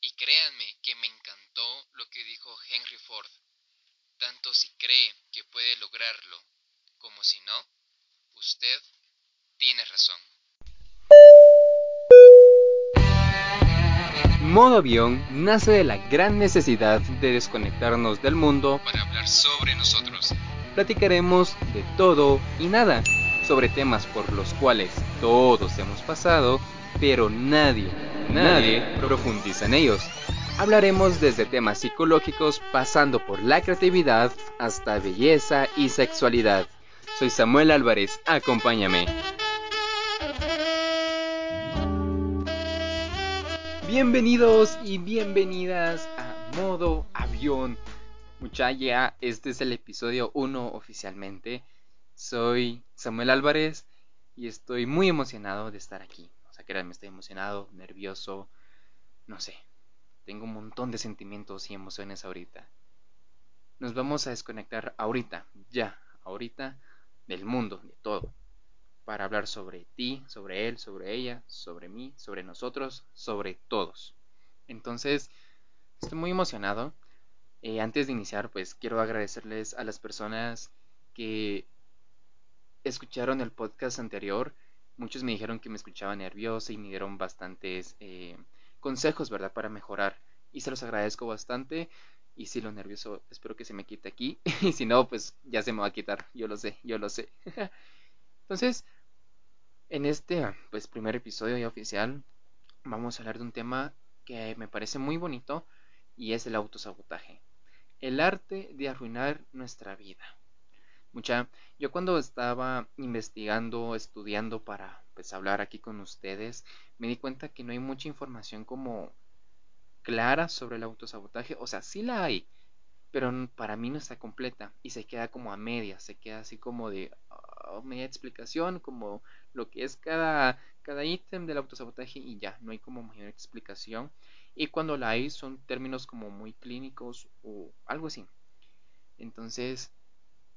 Y créanme que me encantó lo que dijo Henry Ford. Tanto si cree que puede lograrlo como si no, usted tiene razón. Modo avión nace de la gran necesidad de desconectarnos del mundo Para hablar sobre nosotros. platicaremos de todo y nada, sobre temas por los cuales todos hemos pasado, pero nadie, nadie profundiza en ellos. Hablaremos desde temas psicológicos pasando por la creatividad hasta belleza y sexualidad. Soy Samuel Álvarez, acompáñame. Bienvenidos y bienvenidas a Modo Avión. Muchaya, este es el episodio 1 oficialmente. Soy Samuel Álvarez y estoy muy emocionado de estar aquí. Sea, créanme, estoy emocionado, nervioso, no sé. Tengo un montón de sentimientos y emociones ahorita. Nos vamos a desconectar ahorita, ya, ahorita, del mundo, de todo. Para hablar sobre ti, sobre él, sobre ella, sobre mí, sobre nosotros, sobre todos. Entonces, estoy muy emocionado. Eh, antes de iniciar, pues quiero agradecerles a las personas que escucharon el podcast anterior. Muchos me dijeron que me escuchaba nervioso y me dieron bastantes eh, consejos, ¿verdad? Para mejorar. Y se los agradezco bastante. Y si lo nervioso, espero que se me quite aquí. y si no, pues ya se me va a quitar. Yo lo sé, yo lo sé. Entonces, en este pues, primer episodio ya oficial, vamos a hablar de un tema que me parece muy bonito y es el autosabotaje. El arte de arruinar nuestra vida. Mucha, yo cuando estaba investigando, estudiando para pues hablar aquí con ustedes, me di cuenta que no hay mucha información como clara sobre el autosabotaje, o sea, sí la hay, pero para mí no está completa y se queda como a media, se queda así como de ah, media explicación, como lo que es cada, cada ítem del autosabotaje y ya, no hay como mayor explicación. Y cuando la hay son términos como muy clínicos o algo así. Entonces,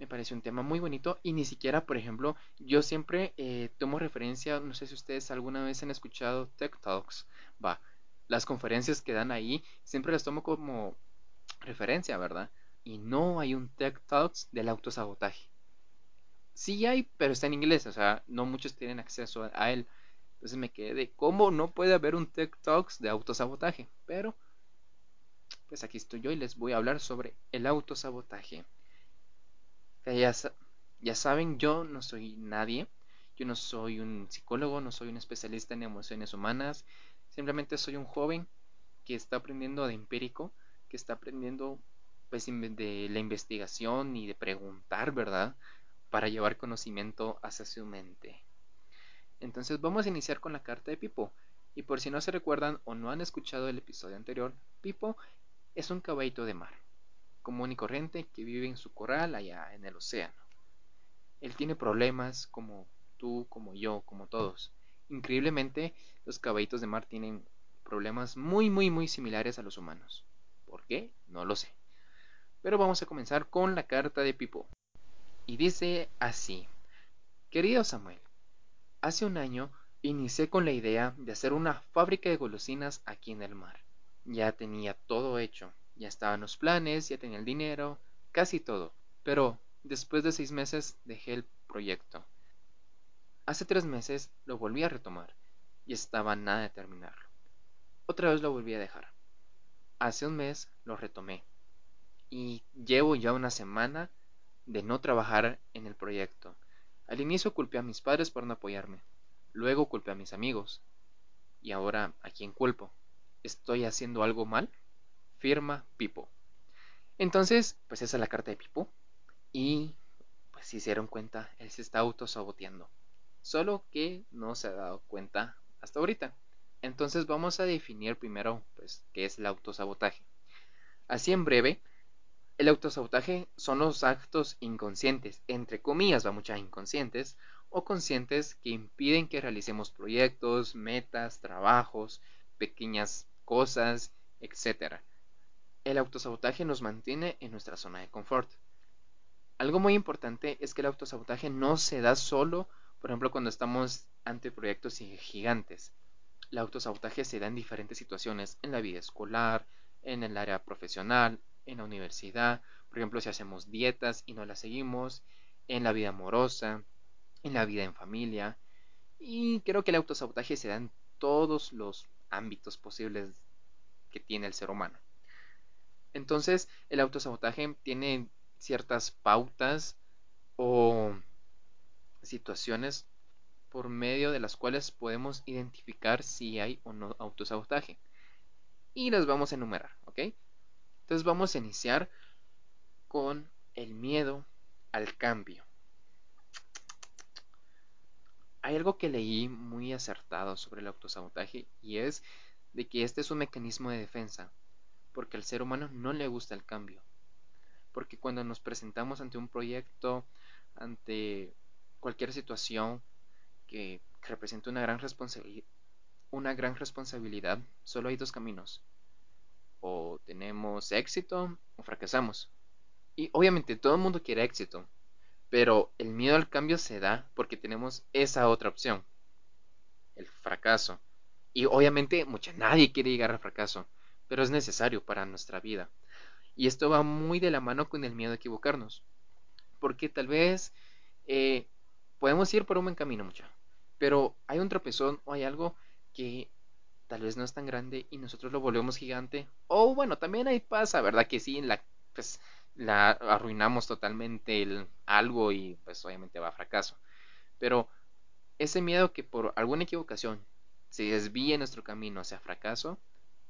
me parece un tema muy bonito y ni siquiera, por ejemplo, yo siempre eh, tomo referencia, no sé si ustedes alguna vez han escuchado Tech Talks, va, las conferencias que dan ahí, siempre las tomo como referencia, ¿verdad? Y no hay un Tech Talks del autosabotaje. Sí hay, pero está en inglés, o sea, no muchos tienen acceso a, a él. Entonces me quedé de cómo no puede haber un Tech Talks de autosabotaje. Pero, pues aquí estoy yo y les voy a hablar sobre el autosabotaje. Ya, ya saben, yo no soy nadie. Yo no soy un psicólogo, no soy un especialista en emociones humanas. Simplemente soy un joven que está aprendiendo de empírico, que está aprendiendo pues de la investigación y de preguntar, ¿verdad? Para llevar conocimiento hacia su mente. Entonces vamos a iniciar con la carta de Pipo. Y por si no se recuerdan o no han escuchado el episodio anterior, Pipo es un caballito de mar, común y corriente que vive en su corral allá en el océano. Él tiene problemas como tú, como yo, como todos. Increíblemente, los caballitos de mar tienen problemas muy, muy, muy similares a los humanos. ¿Por qué? No lo sé. Pero vamos a comenzar con la carta de Pipo. Y dice así. Querido Samuel, hace un año inicié con la idea de hacer una fábrica de golosinas aquí en el mar. Ya tenía todo hecho, ya estaban los planes, ya tenía el dinero, casi todo. Pero después de seis meses dejé el proyecto. Hace tres meses lo volví a retomar y estaba nada de terminarlo. Otra vez lo volví a dejar. Hace un mes lo retomé y llevo ya una semana de no trabajar en el proyecto. Al inicio culpé a mis padres por no apoyarme, luego culpé a mis amigos y ahora ¿a quién culpo? ¿Estoy haciendo algo mal? Firma Pipo. Entonces, pues esa es la carta de Pipo y pues si se dieron cuenta, él se está autosaboteando. Solo que no se ha dado cuenta hasta ahorita. Entonces vamos a definir primero pues qué es el autosabotaje. Así en breve, el autosabotaje son los actos inconscientes, entre comillas, va muchas inconscientes, o conscientes que impiden que realicemos proyectos, metas, trabajos, pequeñas cosas, etc. El autosabotaje nos mantiene en nuestra zona de confort. Algo muy importante es que el autosabotaje no se da solo, por ejemplo, cuando estamos ante proyectos gigantes. el autosabotaje se da en diferentes situaciones, en la vida escolar, en el área profesional, en la universidad, por ejemplo, si hacemos dietas y no las seguimos, en la vida amorosa, en la vida en familia. Y creo que el autosabotaje se da en todos los ámbitos posibles que tiene el ser humano. Entonces, el autosabotaje tiene ciertas pautas o situaciones por medio de las cuales podemos identificar si hay o no autosabotaje. Y las vamos a enumerar, ¿ok? Entonces vamos a iniciar con el miedo al cambio. Hay algo que leí muy acertado sobre el autosabotaje y es de que este es un mecanismo de defensa, porque al ser humano no le gusta el cambio. Porque cuando nos presentamos ante un proyecto, ante cualquier situación que representa una gran, una gran responsabilidad, solo hay dos caminos. O tenemos éxito o fracasamos. Y obviamente todo el mundo quiere éxito, pero el miedo al cambio se da porque tenemos esa otra opción, el fracaso. Y obviamente mucha nadie quiere llegar al fracaso, pero es necesario para nuestra vida. Y esto va muy de la mano con el miedo a equivocarnos. Porque tal vez eh, podemos ir por un buen camino, mucha. Pero hay un tropezón o hay algo que tal vez no es tan grande y nosotros lo volvemos gigante. O bueno, también ahí pasa, ¿verdad? Que sí, la, pues, la arruinamos totalmente el, algo y pues obviamente va a fracaso. Pero ese miedo que por alguna equivocación se desvíe nuestro camino hacia fracaso,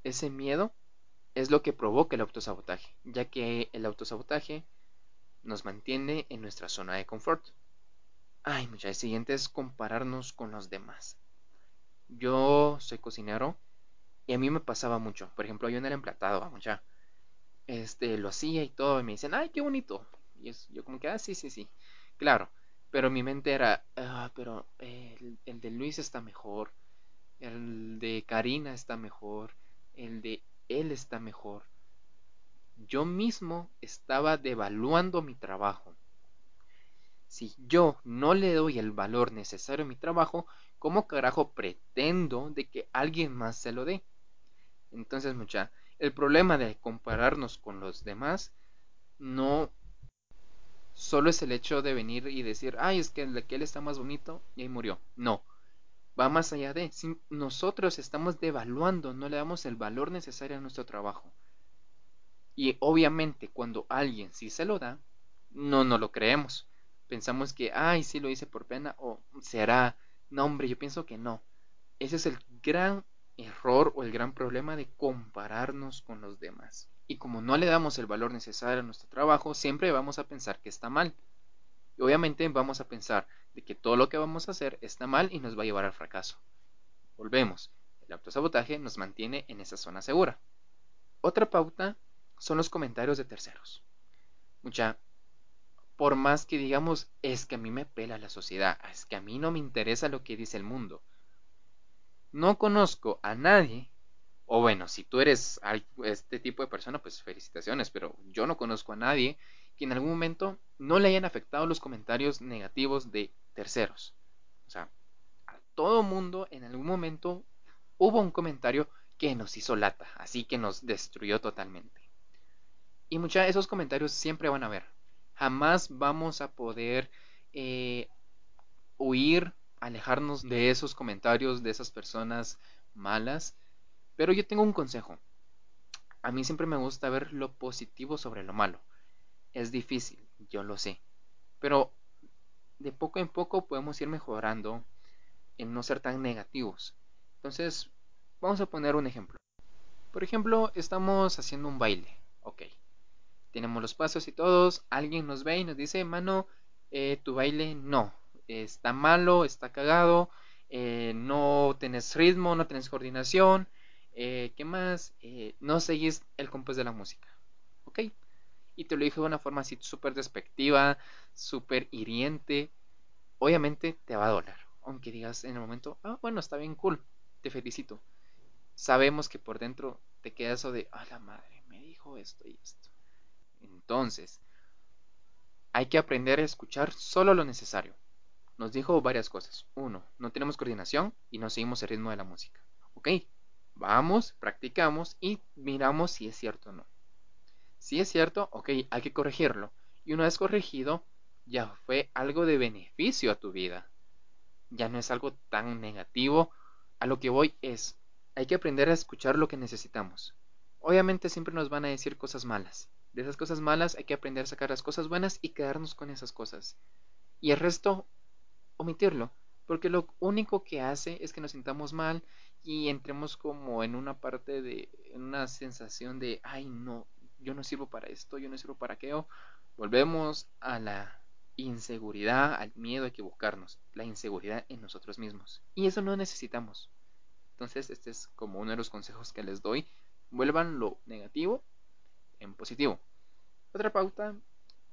ese miedo es lo que provoca el autosabotaje, ya que el autosabotaje nos mantiene en nuestra zona de confort. Ay, mucha. El siguiente es compararnos con los demás. Yo soy cocinero y a mí me pasaba mucho. Por ejemplo, yo en el emplatado, ya. Este, lo hacía y todo, y me dicen, ay, qué bonito. Y yo como que, ah, sí, sí, sí. Claro. Pero mi mente era, ah, pero el, el de Luis está mejor. El de Karina está mejor. El de él está mejor. Yo mismo estaba devaluando mi trabajo si yo no le doy el valor necesario a mi trabajo, ¿cómo carajo pretendo de que alguien más se lo dé? Entonces, mucha, el problema de compararnos con los demás no solo es el hecho de venir y decir, ay, es que el que él está más bonito y ahí murió. No, va más allá de, si nosotros estamos devaluando, no le damos el valor necesario a nuestro trabajo. Y obviamente cuando alguien sí se lo da, no nos lo creemos pensamos que, ay, sí lo hice por pena o será. No, hombre, yo pienso que no. Ese es el gran error o el gran problema de compararnos con los demás. Y como no le damos el valor necesario a nuestro trabajo, siempre vamos a pensar que está mal. Obviamente vamos a pensar de que todo lo que vamos a hacer está mal y nos va a llevar al fracaso. Volvemos. El autosabotaje nos mantiene en esa zona segura. Otra pauta son los comentarios de terceros. Mucha, por más que digamos, es que a mí me pela la sociedad, es que a mí no me interesa lo que dice el mundo. No conozco a nadie, o bueno, si tú eres este tipo de persona, pues felicitaciones, pero yo no conozco a nadie que en algún momento no le hayan afectado los comentarios negativos de terceros. O sea, a todo mundo en algún momento hubo un comentario que nos hizo lata, así que nos destruyó totalmente. Y muchos de esos comentarios siempre van a haber jamás vamos a poder eh, huir, alejarnos de esos comentarios, de esas personas malas. Pero yo tengo un consejo. A mí siempre me gusta ver lo positivo sobre lo malo. Es difícil, yo lo sé. Pero de poco en poco podemos ir mejorando en no ser tan negativos. Entonces, vamos a poner un ejemplo. Por ejemplo, estamos haciendo un baile. Ok tenemos los pasos y todos, alguien nos ve y nos dice, mano, eh, tu baile no, está malo, está cagado, eh, no tenés ritmo, no tenés coordinación, eh, ¿qué más? no seguís el compás de la música, ¿ok? Y te lo dije de una forma así súper despectiva, súper hiriente, obviamente te va a doler, aunque digas en el momento, ah, bueno, está bien cool, te felicito. Sabemos que por dentro te queda eso de, ah, la madre, me dijo esto y esto. Entonces, hay que aprender a escuchar solo lo necesario. Nos dijo varias cosas. Uno, no tenemos coordinación y no seguimos el ritmo de la música. Ok, vamos, practicamos y miramos si es cierto o no. Si es cierto, ok, hay que corregirlo. Y una vez corregido, ya fue algo de beneficio a tu vida. Ya no es algo tan negativo. A lo que voy es, hay que aprender a escuchar lo que necesitamos. Obviamente siempre nos van a decir cosas malas. De esas cosas malas hay que aprender a sacar las cosas buenas y quedarnos con esas cosas. Y el resto, omitirlo. Porque lo único que hace es que nos sintamos mal y entremos como en una parte de, en una sensación de, ay no, yo no sirvo para esto, yo no sirvo para aquello. Volvemos a la inseguridad, al miedo a equivocarnos, la inseguridad en nosotros mismos. Y eso no necesitamos. Entonces, este es como uno de los consejos que les doy. Vuelvan lo negativo en positivo. Otra pauta,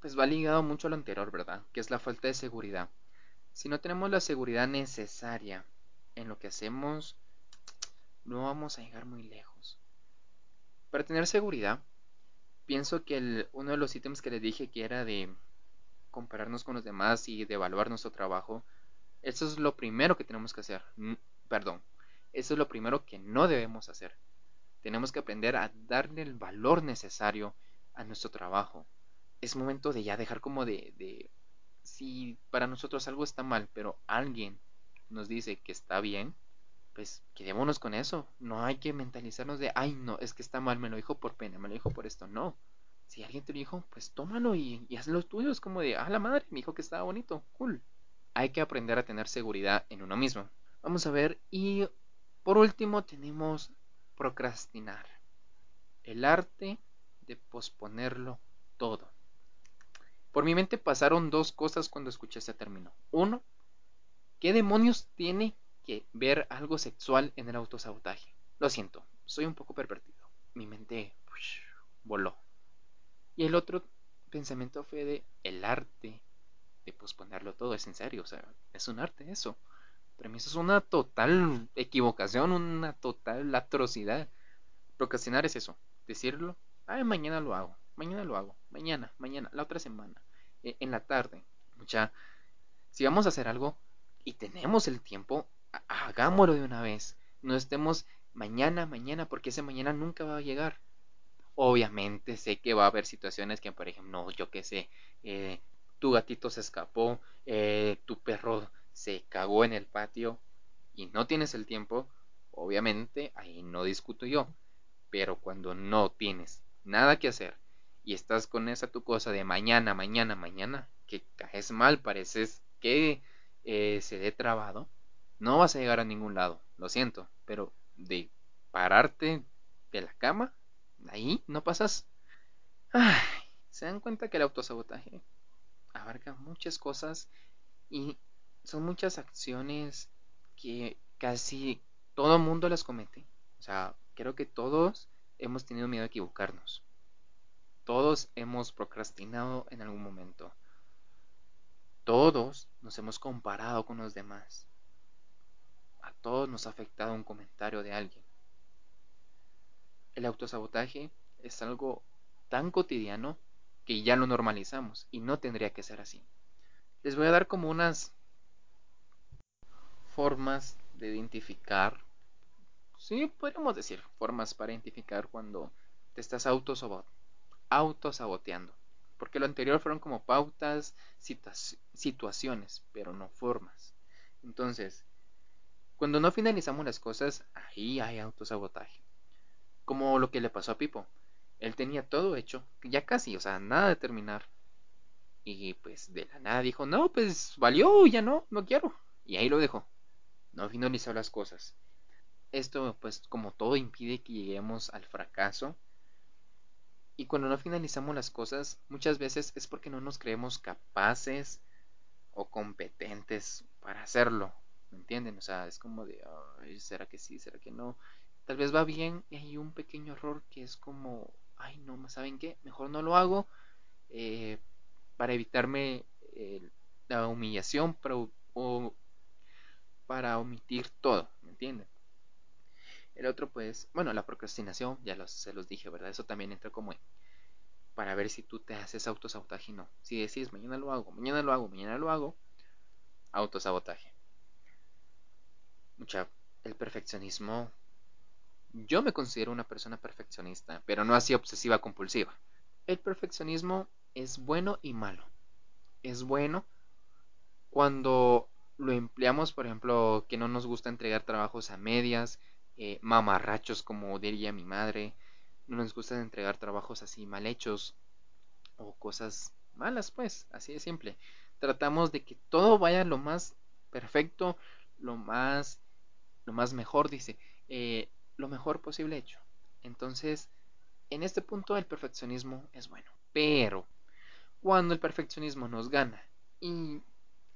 pues va ligado mucho a lo anterior, ¿verdad? Que es la falta de seguridad. Si no tenemos la seguridad necesaria en lo que hacemos, no vamos a llegar muy lejos. Para tener seguridad, pienso que el, uno de los ítems que les dije que era de compararnos con los demás y de evaluar nuestro trabajo, eso es lo primero que tenemos que hacer. Perdón, eso es lo primero que no debemos hacer. Tenemos que aprender a darle el valor necesario a nuestro trabajo. Es momento de ya dejar como de, de si para nosotros algo está mal, pero alguien nos dice que está bien, pues quedémonos con eso. No hay que mentalizarnos de, ay, no, es que está mal, me lo dijo por pena, me lo dijo por esto. No. Si alguien te lo dijo, pues tómalo y, y haz los tuyos. Como de, ah, la madre, me dijo que estaba bonito, cool. Hay que aprender a tener seguridad en uno mismo. Vamos a ver, y por último tenemos procrastinar. El arte de posponerlo todo. Por mi mente pasaron dos cosas cuando escuché ese término. Uno, ¿qué demonios tiene que ver algo sexual en el autosabotaje? Lo siento, soy un poco pervertido. Mi mente voló. Y el otro pensamiento fue de el arte de posponerlo todo. Es en serio, o sea, es un arte eso. Para mí eso es una total equivocación, una total atrocidad. Procrastinar es eso, decirlo, ay, mañana lo hago, mañana lo hago, mañana, mañana, la otra semana, eh, en la tarde. Mucha, si vamos a hacer algo y tenemos el tiempo, hagámoslo de una vez. No estemos mañana, mañana, porque ese mañana nunca va a llegar. Obviamente sé que va a haber situaciones que, por ejemplo, no, yo qué sé, eh, tu gatito se escapó, eh, tu perro se cagó en el patio y no tienes el tiempo, obviamente ahí no discuto yo. Pero cuando no tienes nada que hacer y estás con esa tu cosa de mañana, mañana, mañana, que caes mal, pareces que eh, se dé trabado, no vas a llegar a ningún lado, lo siento, pero de pararte de la cama, ahí no pasas. Ay, se dan cuenta que el autosabotaje abarca muchas cosas y son muchas acciones que casi todo mundo las comete. O sea, creo que todos hemos tenido miedo a equivocarnos. Todos hemos procrastinado en algún momento. Todos nos hemos comparado con los demás. A todos nos ha afectado un comentario de alguien. El autosabotaje es algo tan cotidiano que ya lo normalizamos y no tendría que ser así. Les voy a dar como unas formas de identificar, sí, podríamos decir, formas para identificar cuando te estás autosaboteando. Porque lo anterior fueron como pautas, situaciones, pero no formas. Entonces, cuando no finalizamos las cosas, ahí hay autosabotaje. Como lo que le pasó a Pipo. Él tenía todo hecho, ya casi, o sea, nada de terminar. Y pues de la nada dijo, no, pues valió, ya no, no quiero. Y ahí lo dejó no finalizó las cosas. Esto, pues, como todo impide que lleguemos al fracaso. Y cuando no finalizamos las cosas, muchas veces es porque no nos creemos capaces o competentes para hacerlo. ¿Me entienden? O sea, es como de, ¿será que sí? ¿Será que no? Tal vez va bien y hay un pequeño error que es como, ay, no, ¿saben qué? Mejor no lo hago eh, para evitarme eh, la humillación, o para omitir todo, ¿me entienden? El otro pues, bueno, la procrastinación, ya se los dije, ¿verdad? Eso también entra como en, para ver si tú te haces autosabotaje y no. Si decís, mañana lo hago, mañana lo hago, mañana lo hago, autosabotaje. Mucha, el perfeccionismo Yo me considero una persona perfeccionista, pero no así obsesiva compulsiva. El perfeccionismo es bueno y malo. Es bueno cuando lo empleamos, por ejemplo, que no nos gusta entregar trabajos a medias, eh, mamarrachos, como diría mi madre, no nos gusta entregar trabajos así mal hechos o cosas malas, pues, así de simple. Tratamos de que todo vaya lo más perfecto, lo más, lo más mejor, dice, eh, lo mejor posible hecho. Entonces, en este punto el perfeccionismo es bueno, pero cuando el perfeccionismo nos gana y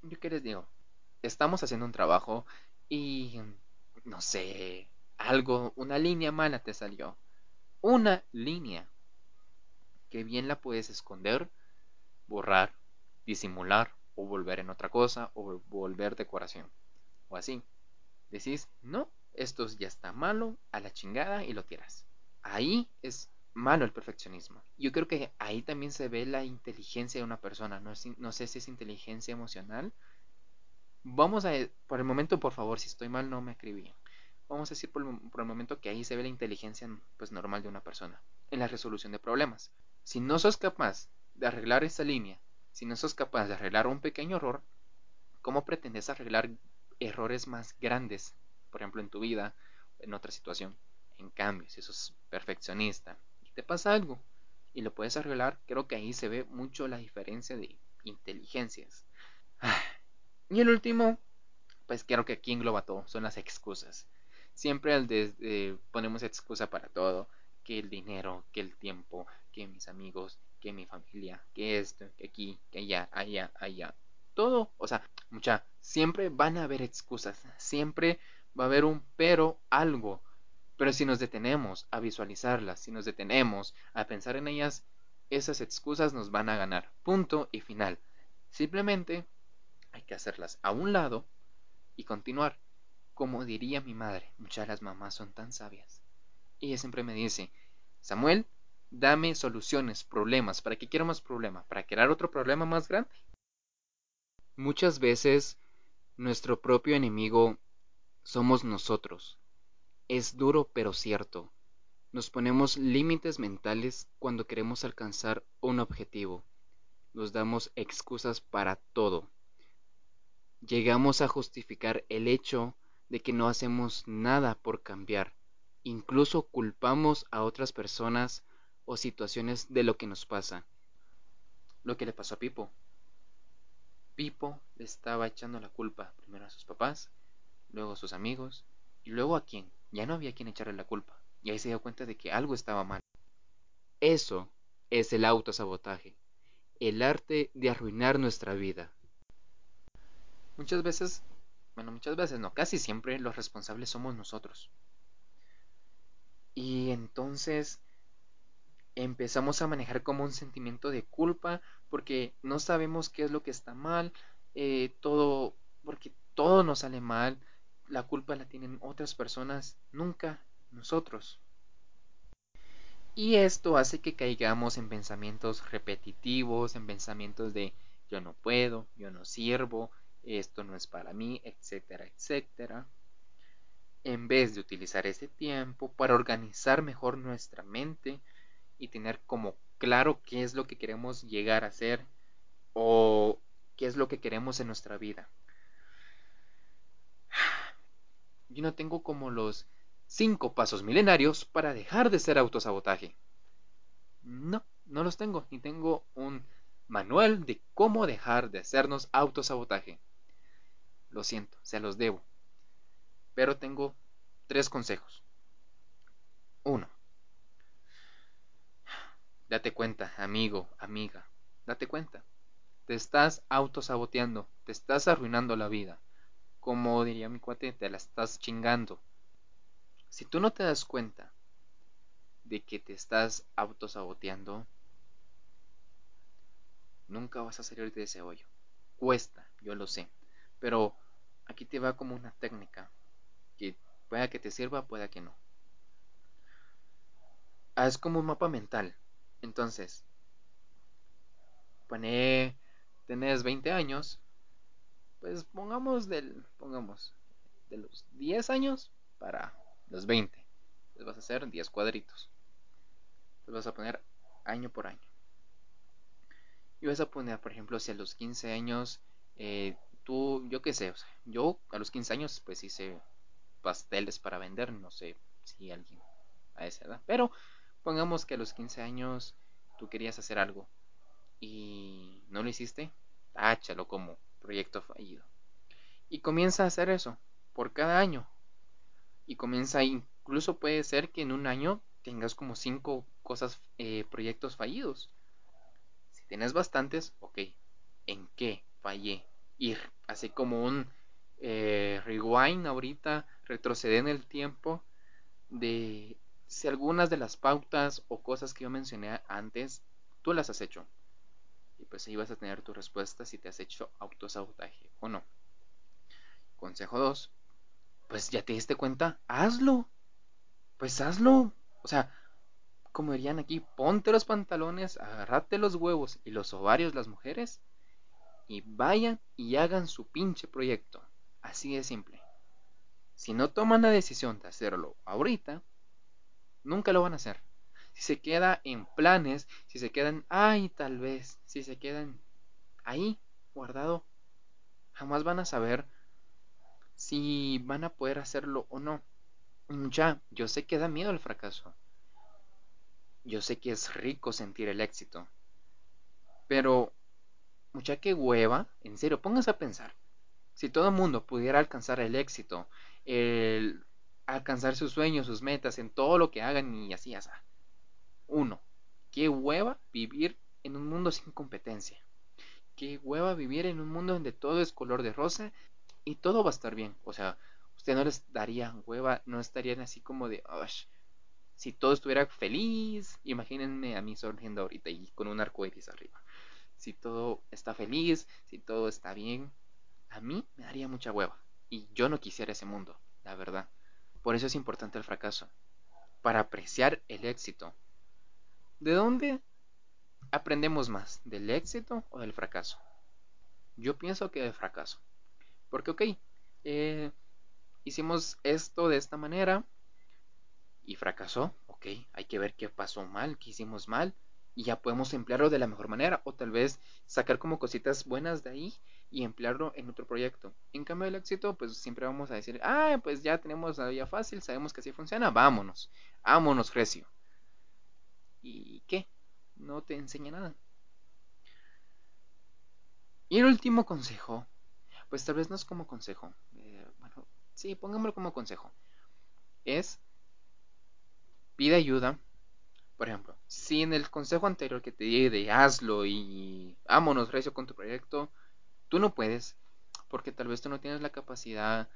yo qué les digo, estamos haciendo un trabajo y no sé, algo, una línea mala te salió. Una línea que bien la puedes esconder, borrar, disimular o volver en otra cosa o volver decoración o así. Decís, no, esto ya está malo, a la chingada y lo tiras. Ahí es malo el perfeccionismo. Yo creo que ahí también se ve la inteligencia de una persona. No, sé si es inteligencia emocional. Vamos a, por el momento, por favor, si estoy mal, no me escribí. Vamos a decir por, por, el momento que ahí se ve la inteligencia pues, normal de una persona en la resolución de problemas. Si no sos capaz de arreglar esa línea, si no sos capaz de arreglar un pequeño error, ¿cómo pretendes arreglar errores más grandes, por ejemplo, en tu vida, en otra situación? En cambio, si sos perfeccionista y te pasa algo y lo puedes arreglar, creo que ahí se ve mucho la diferencia de inteligencias. Y el último, pues creo que aquí engloba todo, son las excusas. Siempre al de, ponemos excusa para todo, que el dinero, que el tiempo, que mis amigos, que mi familia, que esto, que aquí, que allá, allá, allá. Todo, o sea, mucha, siempre van a haber excusas, siempre va a haber un pero, algo. Pero si nos detenemos a visualizarlas, si nos detenemos a pensar en ellas, esas excusas nos van a ganar. Punto y final. Simplemente hay que hacerlas a un lado y continuar. Como diría mi madre, muchas de las mamás son tan sabias. Ella siempre me dice, Samuel, dame soluciones, problemas. ¿Para qué quiero más problemas? ¿Para crear otro problema más grande? Muchas veces nuestro propio enemigo somos nosotros. Es duro pero cierto. Nos ponemos límites mentales cuando queremos alcanzar un objetivo. Nos damos excusas para todo. Llegamos a justificar el hecho de que no hacemos nada por cambiar. Incluso culpamos a otras personas o situaciones de lo que nos pasa. Lo que le pasó a Pipo. Pipo le estaba echando la culpa primero a sus papás, luego a sus amigos y luego a quién. Ya no había quien echarle la culpa. Y ahí se dio cuenta de que algo estaba mal. Eso es el autosabotaje, el arte de arruinar nuestra vida. Muchas veces, bueno, muchas veces no, casi siempre los responsables somos nosotros. Y entonces empezamos a manejar como un sentimiento de culpa porque no sabemos qué es lo que está mal, eh, todo, porque todo nos sale mal, la culpa la tienen otras personas, nunca nosotros. Y esto hace que caigamos en pensamientos repetitivos, en pensamientos de yo no puedo, yo no sirvo, esto no es para mí, etcétera, etcétera. En vez de utilizar ese tiempo para organizar mejor nuestra mente y tener como claro qué es lo que queremos llegar a ser o qué es lo que queremos en nuestra vida. Yo no tengo como los cinco pasos milenarios para dejar de ser autosabotaje. No, no los tengo, ni tengo un manual de cómo dejar de hacernos autosabotaje. Lo siento, se los debo. Pero tengo tres consejos. Uno. Date cuenta, amigo, amiga, date cuenta. Te estás autosaboteando, te estás arruinando la vida. Como diría mi cuate, te la estás chingando. Si tú no te das cuenta de que te estás autosaboteando, nunca vas a salir de ese hoyo. Cuesta, yo lo sé. Pero aquí te va como una técnica que pueda que te sirva, pueda que no. Haz como un mapa mental. Entonces, pone, tenés 20 años, pues pongamos del, pongamos, de los 10 años para los 20. Les vas a hacer 10 cuadritos. Les vas a poner año por año. Y vas a poner, por ejemplo, si a los 15 años, eh, tú, yo qué sé, o sea, yo a los 15 años pues hice pasteles para vender, no sé si alguien a esa edad, pero pongamos que a los 15 años tú querías hacer algo y no lo hiciste, táchalo como proyecto fallido. Y comienza a hacer eso por cada año. Y comienza, incluso puede ser que en un año tengas como cinco cosas, eh, proyectos fallidos. Si tienes bastantes, ok, ¿en qué fallé? Ir así como un eh, rewind ahorita, retroceder en el tiempo de si algunas de las pautas o cosas que yo mencioné antes, tú las has hecho. Y pues ahí vas a tener tu respuesta si te has hecho autosabotaje o no. Consejo 2. Pues ya te diste cuenta, hazlo. Pues hazlo. O sea, como dirían aquí, ponte los pantalones, agarrate los huevos y los ovarios las mujeres y vayan y hagan su pinche proyecto. Así de simple. Si no toman la decisión de hacerlo ahorita, nunca lo van a hacer. Si se queda en planes, si se quedan, ay, tal vez, si se quedan ahí, guardado, jamás van a saber si van a poder hacerlo o no. Ya, yo sé que da miedo el fracaso. Yo sé que es rico sentir el éxito. Pero, mucha que hueva, en serio, póngase a pensar. Si todo el mundo pudiera alcanzar el éxito, el alcanzar sus sueños, sus metas, en todo lo que hagan y así, así. Uno, qué hueva vivir en un mundo sin competencia. Qué hueva vivir en un mundo donde todo es color de rosa y todo va a estar bien. O sea, usted no les daría hueva, no estarían así como de, si todo estuviera feliz, imagínense a mí sonriendo ahorita y con un arco iris arriba. Si todo está feliz, si todo está bien, a mí me daría mucha hueva. Y yo no quisiera ese mundo, la verdad. Por eso es importante el fracaso. Para apreciar el éxito. ¿De dónde aprendemos más? ¿Del éxito o del fracaso? Yo pienso que del fracaso. Porque, ok, eh, hicimos esto de esta manera y fracasó. Ok, hay que ver qué pasó mal, qué hicimos mal y ya podemos emplearlo de la mejor manera o tal vez sacar como cositas buenas de ahí y emplearlo en otro proyecto. En cambio del éxito, pues siempre vamos a decir, ah, pues ya tenemos la vía fácil, sabemos que así funciona, vámonos, vámonos, Recio. ¿Y qué? No te enseña nada. Y el último consejo, pues tal vez no es como consejo, eh, bueno, sí, pongámoslo como consejo, es pide ayuda por ejemplo, si en el consejo anterior que te di de hazlo y vámonos recio con tu proyecto, tú no puedes, porque tal vez tú no tienes la capacidad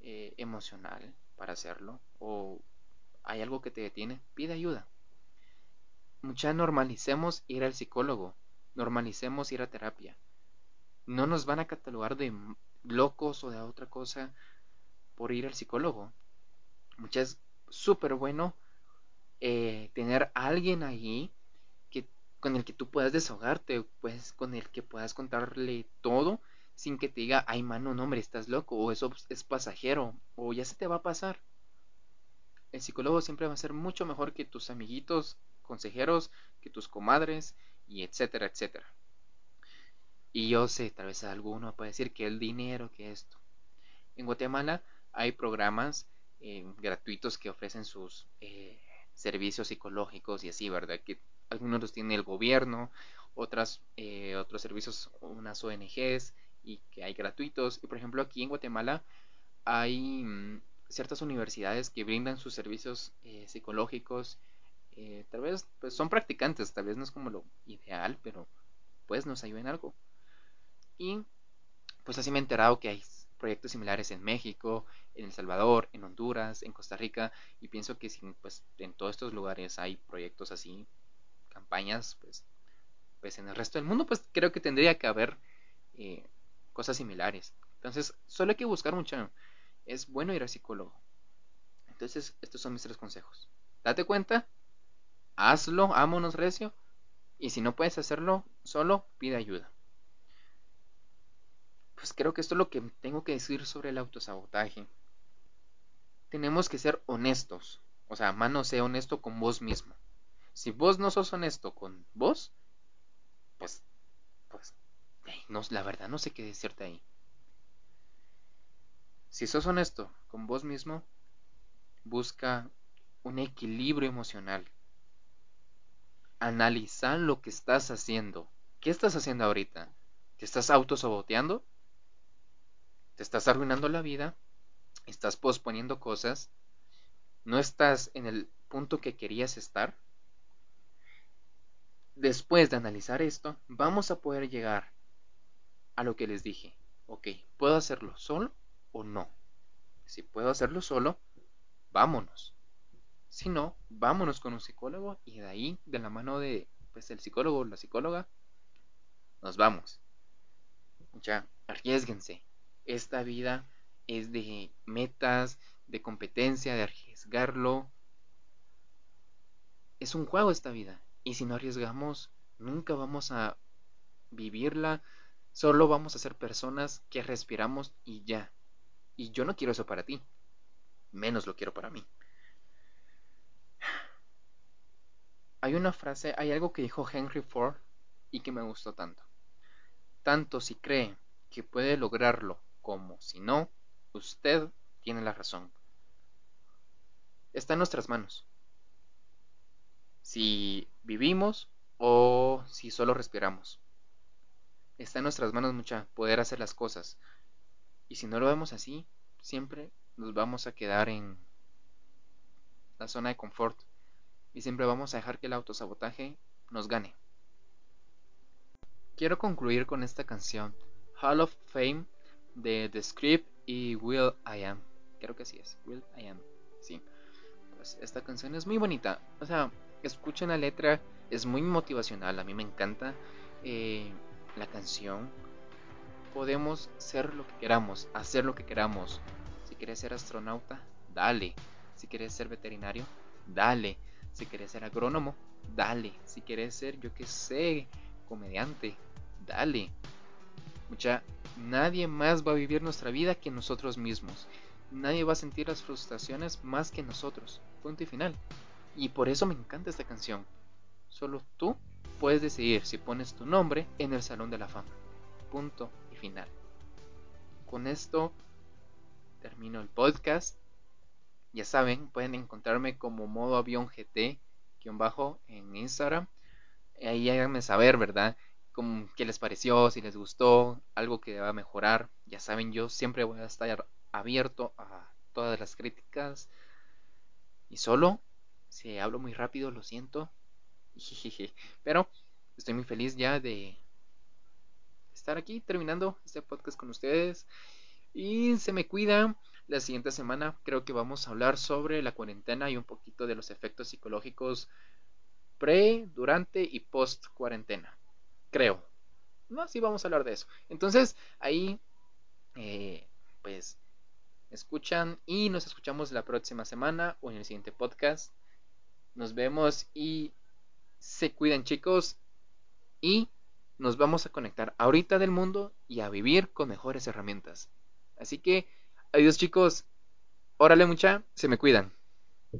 eh, emocional para hacerlo, o hay algo que te detiene, pide ayuda. Mucha normalicemos ir al psicólogo, normalicemos ir a terapia. No nos van a catalogar de locos o de otra cosa por ir al psicólogo. Muchas es súper bueno eh, tener a alguien ahí con el que tú puedas desahogarte, pues con el que puedas contarle todo sin que te diga, ay mano, no hombre, estás loco, o eso es pasajero, o ya se te va a pasar. El psicólogo siempre va a ser mucho mejor que tus amiguitos, consejeros, que tus comadres, y etcétera, etcétera. Y yo sé, tal vez alguno puede decir que el dinero, que esto. En Guatemala hay programas eh, gratuitos que ofrecen sus eh, servicios psicológicos y así, ¿verdad? Que algunos los tiene el gobierno, otras, eh, otros servicios, unas ONGs y que hay gratuitos. Y por ejemplo aquí en Guatemala hay mm, ciertas universidades que brindan sus servicios eh, psicológicos. Eh, tal vez pues son practicantes, tal vez no es como lo ideal, pero pues nos ayudan algo. Y pues así me he enterado que hay proyectos similares en México, en El Salvador, en Honduras, en Costa Rica, y pienso que si pues, en todos estos lugares hay proyectos así, campañas, pues, pues en el resto del mundo, pues creo que tendría que haber eh, cosas similares. Entonces, solo hay que buscar mucho. Es bueno ir al psicólogo. Entonces, estos son mis tres consejos. Date cuenta, hazlo, vámonos recio, y si no puedes hacerlo solo, pide ayuda pues creo que esto es lo que tengo que decir sobre el autosabotaje. Tenemos que ser honestos, O sea, mano, sé honesto con vos mismo. Si vos no sos honesto con vos, pues, pues, no, la verdad no sé qué decirte ahí. Si sos honesto con vos mismo, busca un equilibrio emocional. Analiza lo que estás haciendo. ¿Qué estás haciendo ahorita? ¿Te estás autosaboteando? ¿Te estás arruinando la vida? ¿Estás posponiendo cosas? ¿No estás en el punto que querías estar? Después de analizar esto, vamos a poder llegar a lo que les dije. Ok, ¿puedo hacerlo solo o no? Si puedo hacerlo solo, vámonos. Si no, vámonos con un psicólogo y de ahí, de la mano de pues, el psicólogo o la psicóloga, nos vamos. Ya, arriesguense. Esta vida es de metas, de competencia, de arriesgarlo. Es un juego esta vida. Y si no arriesgamos, nunca vamos a vivirla. Solo vamos a ser personas que respiramos y ya. Y yo no quiero eso para ti. Menos lo quiero para mí. Hay una frase, hay algo que dijo Henry Ford y que me gustó tanto. Tanto si cree que puede lograrlo como si no, usted tiene la razón. Está en nuestras manos. Si vivimos o si solo respiramos. Está en nuestras manos mucha poder hacer las cosas. Y si no lo vemos así, siempre nos vamos a quedar en la zona de confort y siempre vamos a dejar que el autosabotaje nos gane. Quiero concluir con esta canción, Hall of Fame, de The Script y Will I Am. Creo que así es, Will I Am. Sí. Pues esta canción es muy bonita. O sea, escuchen la letra, es muy motivacional, a mí me encanta eh, la canción podemos ser lo que queramos, hacer lo que queramos. Si quieres ser astronauta, dale. Si quieres ser veterinario, dale. Si quieres ser agrónomo, dale. Si quieres ser, yo que sé, comediante, dale. Mucha, nadie más va a vivir nuestra vida que nosotros mismos. Nadie va a sentir las frustraciones más que nosotros. Punto y final. Y por eso me encanta esta canción. Solo tú puedes decidir si pones tu nombre en el Salón de la Fama. Punto final. Con esto termino el podcast. Ya saben, pueden encontrarme como modo avión GT bajo en Instagram. Ahí háganme saber, ¿verdad? Qué les pareció, si les gustó, algo que deba mejorar. Ya saben, yo siempre voy a estar abierto a todas las críticas. Y solo, si hablo muy rápido, lo siento. Pero estoy muy feliz ya de estar aquí terminando este podcast con ustedes. Y se me cuida. La siguiente semana creo que vamos a hablar sobre la cuarentena y un poquito de los efectos psicológicos pre, durante y post cuarentena. Creo. No, sí vamos a hablar de eso. Entonces, ahí, eh, pues, escuchan y nos escuchamos la próxima semana o en el siguiente podcast. Nos vemos y se cuidan chicos y nos vamos a conectar ahorita del mundo y a vivir con mejores herramientas. Así que, adiós chicos, órale mucha, se me cuidan.